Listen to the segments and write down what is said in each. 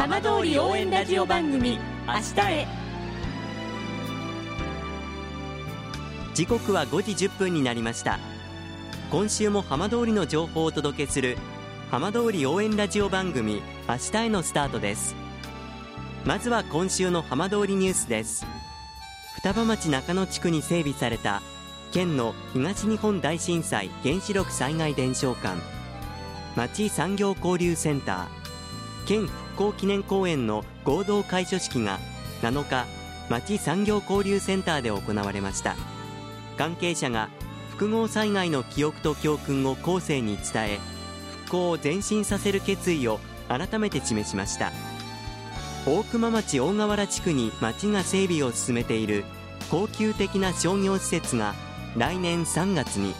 浜通り応援ラジオ番組明日へ。時刻は5時1分になりました。今週も浜通りの情報をお届けする浜通り応援ラジオ番組明日へのスタートです。まずは今週の浜通りニュースです。双葉町中野地区に整備された県の東日本大震災原子力災害伝承館。町産業交流センター。県興記念公園の合同開所式が7日町産業交流センターで行われました。関係者が複合災害の記憶と教訓を後世に伝え復興を前進させる決意を改めて示しました。大熊町大河原地区に町が整備を進めている高級的な商業施設が来年3月に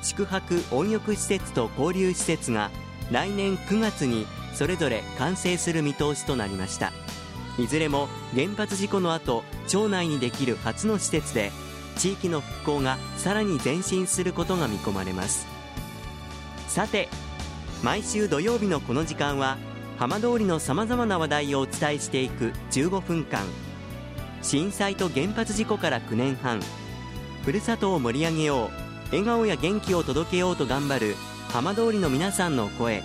宿泊温浴施設と交流施設が来年9月にそれぞれ完成する見通しとなりました。いずれも原発事故の後町内にできる初の施設で地域の復興がさらに前進することが見込まれます。さて毎週土曜日のこの時間は浜通りのさまざまな話題をお伝えしていく15分間。震災と原発事故から9年半。ふるさとを盛り上げよう。笑顔や元気を届けようと頑張る浜通りの皆さんの声。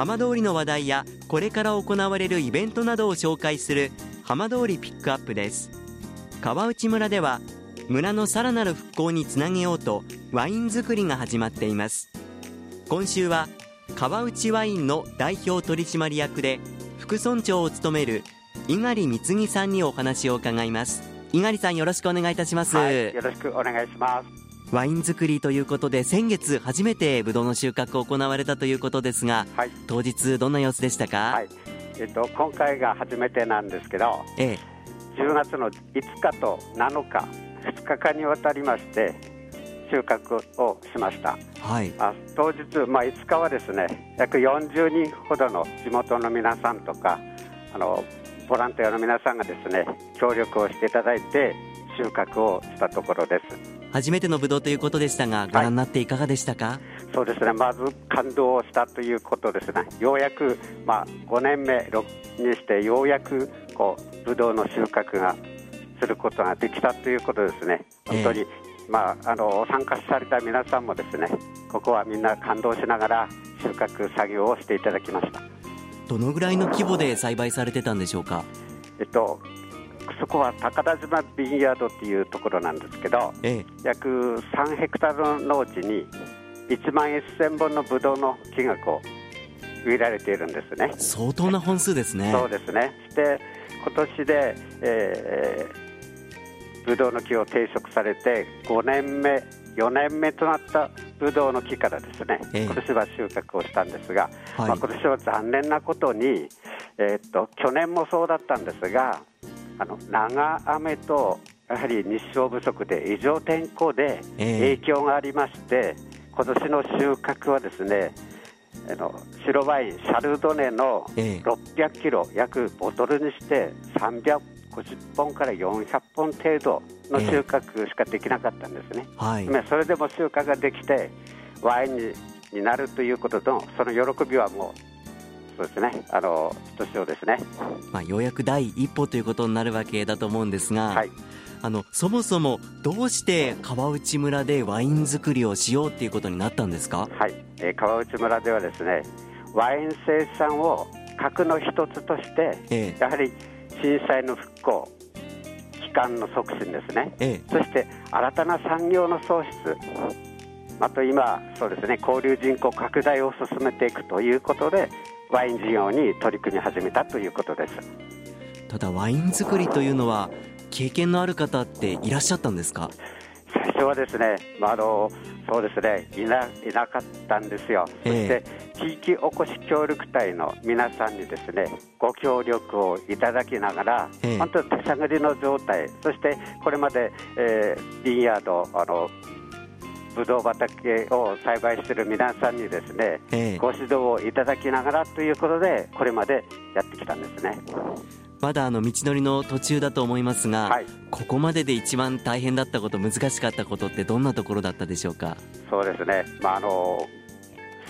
浜通りの話題やこれから行われるイベントなどを紹介する浜通りピックアップです。川内村では村のさらなる復興につなげようとワイン作りが始まっています。今週は川内ワインの代表取締役で副村長を務める猪狩貢さんにお話を伺います。猪狩さんよろしくお願いいたします、はい、よろしくお願いします。ワイン作りということで先月初めてブドウの収穫を行われたということですが、はい、当日どんな様子でしたか、はい。えっと、今回が初めてなんですけど、ええ、10月の5日と7日2日間にわたりまして収穫をしました、はい、あ当日、まあ、5日はですね約40人ほどの地元の皆さんとかあのボランティアの皆さんがですね協力をしていただいて収穫をしたところです初めてのぶどうということでしたがご覧になっていかがでしたか、はい、そうですね。まず感動したということですね。ようやく、まあ、5年目にしてようやくこうぶどうの収穫がすることができたということですね、本当に、えー、まあ、あの参加された皆さんもですねここはみんな感動しながら収穫作業をしていただきました。どのぐらいの規模で栽培されてたんでしょうか？えっとそこは高田島ビンヤードっていうところなんですけど、ええ、約3ヘクタールの農地に1万1000本のブドウの木がこう植えられているんですね。相当な本数ですね。そうですね。して今年で、えー、ブドウの木を定食されて5年目4年目となったブドウの木からですね、え。今年は収穫をしたんですが、はい、まあ、今年は残念なことに、えー、っと去年もそうだったんですがあの長雨とやはり日照不足で異常天候で影響がありまして、え今年の収穫はですねあの白ワインシャルドネの600キロ、約ボトルにして300 50本から400本程度の収穫しかできなかったんですね、えー、はい、それでも収穫ができてワインにになるということのその喜びはもうそうですね。あのひとしおですね、まあ、ようやく第一歩ということになるわけだと思うんですが、はい、あのそもそもどうして川内村でワイン作りをしようっていうことになったんですか、はい。えー、川内村ではですねワイン生産を核の一つとして、えー、やはり震災の復興帰還の促進ですね、ええ、そして新たな産業の創出。あと今そうですね交流人口拡大を進めていくということでワイン事業に取り組み始めたということです。ただワイン作りというのは経験のある方っていらっしゃったんですか？最初はですね、まあ、あのそうですねいないなかったんですよ、そして地域おこし協力隊の皆さんにですねご協力をいただきながら、本当手探りの状態、そしてこれまで、えー、ビンヤードあのぶどう畑を栽培している皆さんにですね、えご指導をいただきながらということでこれまでやってきたんですね。まだあの道のりの途中だと思いますが、はい、ここまでで一番大変だったこと、難しかったことってどんなところだったでしょうか？そうですね、まあ、あの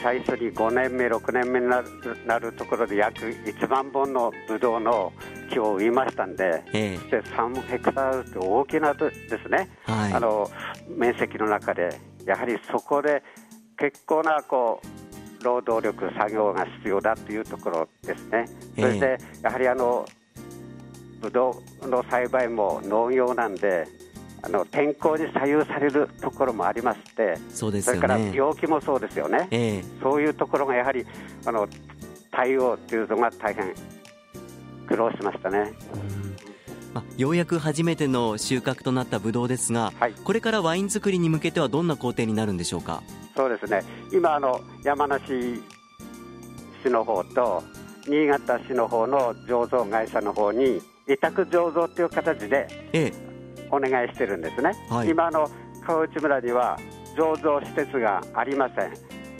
最初に5年目、6年目になるなるところで約1万本のブドウの木を植えましたんで、ええ、そして3ヘクタールって大きなですね、はい、あの面積の中で、やはりそこで結構なこう労働力、作業が必要だというところですね。そして、やはりあのブドウの栽培も農業なんであの天候に左右されるところもありましてそうです、ね、それから病気もそうですよね、えー、そういうところがやはりあの対応というのが大変苦労しましたね。まあ、ようやく初めての収穫となったブドウですが、はい、これからワイン作りに向けてはどんな工程になるんでしょうか？そうですね。今あの山梨市の方と新潟市の方の醸造会社の方に委託醸造という形でお願いしてるんですね、はい、今の川内村には醸造施設がありません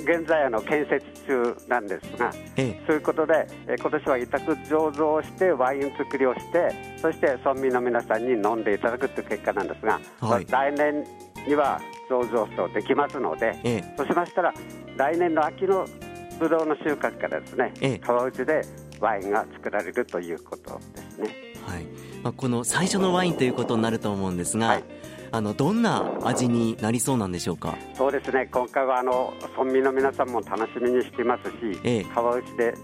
現在あの建設中なんですが、ええ、そういうことで、え今年は委託醸造をしてワイン作りをしてそして村民の皆さんに飲んでいただくという結果なんですが、はい、来年には醸造所できますので、ええ、そうしましたら来年の秋のブドウの収穫からですね、ええ、川内でワインが作られるということですね。はい。まあ、この最初のワインということになると思うんですが、はい、あのどんな味になりそうなんでしょうか？そうですね。今回はあの村民の皆さんも楽しみにしていますし、ええ、川内で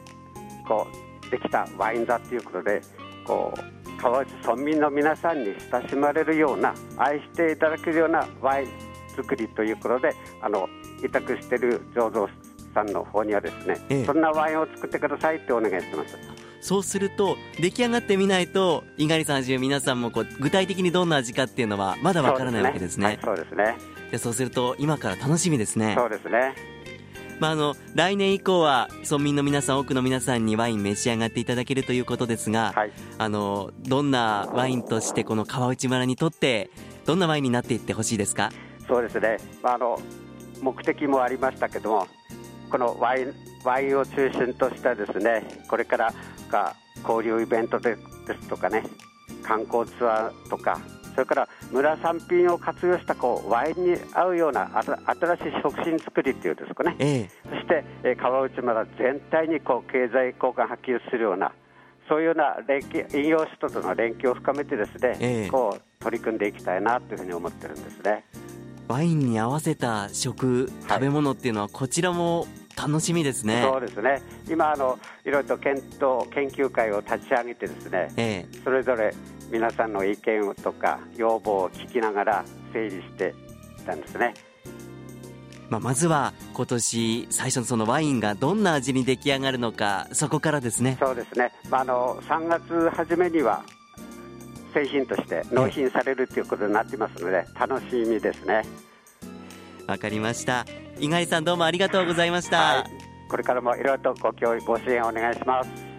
こうできたワインだということでこう川内村民の皆さんに親しまれるような愛していただけるようなワイン作りということであの委託している醸造さんの方にはですね、ええ、そんなワインを作ってくださいってお願いしてます。そうすると出来上がってみないと猪狩さんはじめ皆さんもこう具体的にどんな味かっていうのはまだわからないわけですね。そうですね。でそうすると今から楽しみですね。そうですね。まあ、あの来年以降は村民の皆さん、多くの皆さんにワイン召し上がっていただけるということですが、はい、あのどんなワインとしてこの川内村にとってどんなワインになっていってほしいですか？そうですね、まあ、あの目的もありましたけどもこのワインワインを中心としたですねこれからか交流イベントでですとかね観光ツアーとかそれから村産品を活用したこうワインに合うような新しい食品作りっていうんですかね、ええ、そして、えー、川内村全体にこう経済効果を発揮するようなそういうような連携飲用酒との連携を深めてですね、ええ、こう取り組んでいきたいなというふうに思ってるんですね。ワインに合わせた食、食べ物っていうのは、こちらも楽しみですね。そうですね。今あのいろいろと検討研究会を立ち上げてですね、ええ、それぞれ皆さんの意見とか要望を聞きながら整理していたんですね。まあ、まずは今年最初のそのワインがどんな味に出来上がるのかそこからですねそうですね、まあ、あの3月初めには製品として納品されるということになってますので、楽しみですね。わかりました。猪狩さんどうもありがとうございました。はい、これからもいろいろとご教育ご支援お願いします。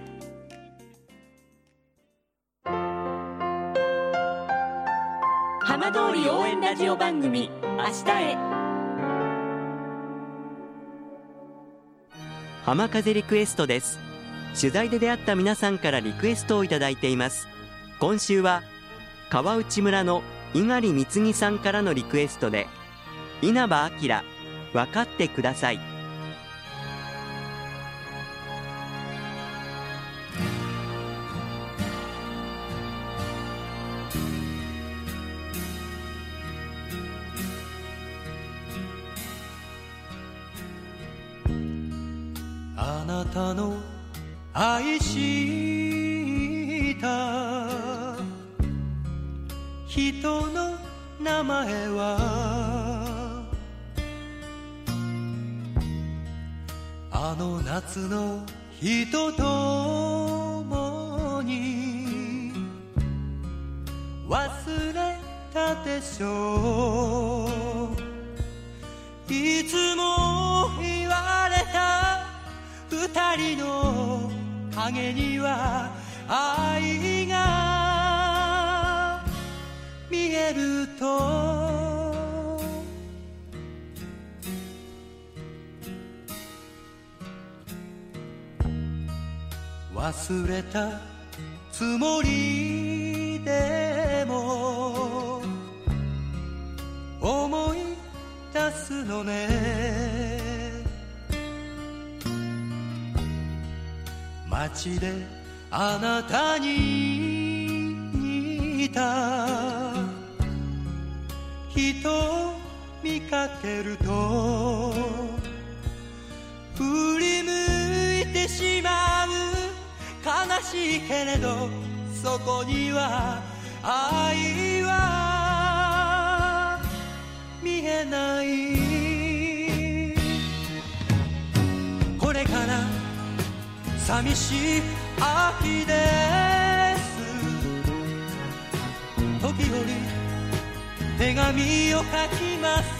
浜通り応援ラジオ番組明日へ浜風リクエストです取材で出会った皆さんからリクエストをいただいています今週は川内村の猪狩貢ぎさんからのリクエストで稲葉明分かってください。あなたの愛した人の名前はあの夏の人ともに忘れたでしょう。いつも言われた二人の影には愛が見えると。忘れたつもりでも思い出すのね。街であなたに似た人を見かけると振り向いてしまう。悲しいけれどそこには愛は見えない。これから寂しい秋です。時折手紙を書きます。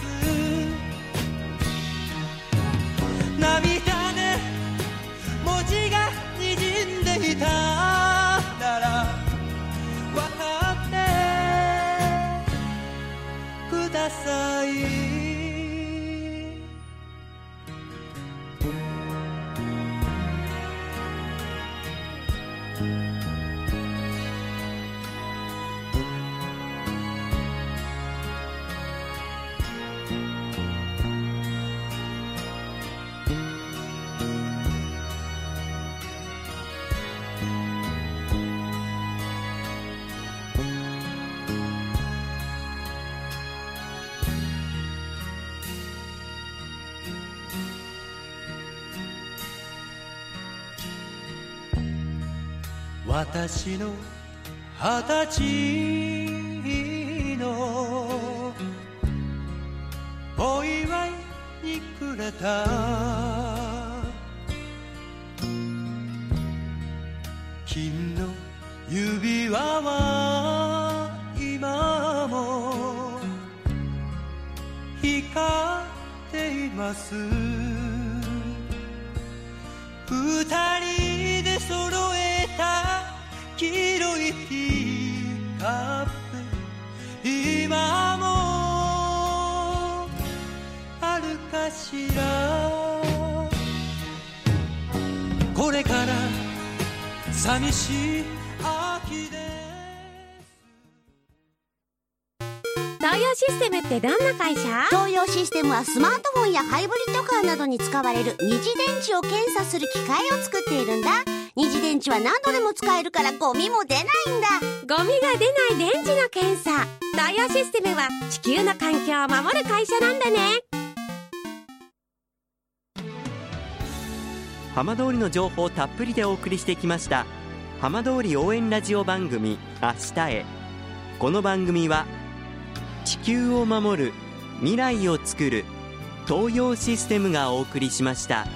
私の二十歳のお祝いにくれた。金の指輪は今も光っています。二人で揃えた黄色いティーカップ今もあるかしらこれから寂しい秋で東洋システムってどんな会社？東洋システムはスマートフォンやハイブリッドカーなどに使われる二次電池を検査する機械を作っているんだ。二次電池は何度でも使えるからゴミも出ないんだ。ゴミが出ない電池の検査。東洋システムは地球の環境を守る会社なんだね。浜通りの情報をたっぷりでお送りしてきました。浜通り応援ラジオ番組明日へ。この番組は地球を守る未来をつくる東洋システムがお送りしました。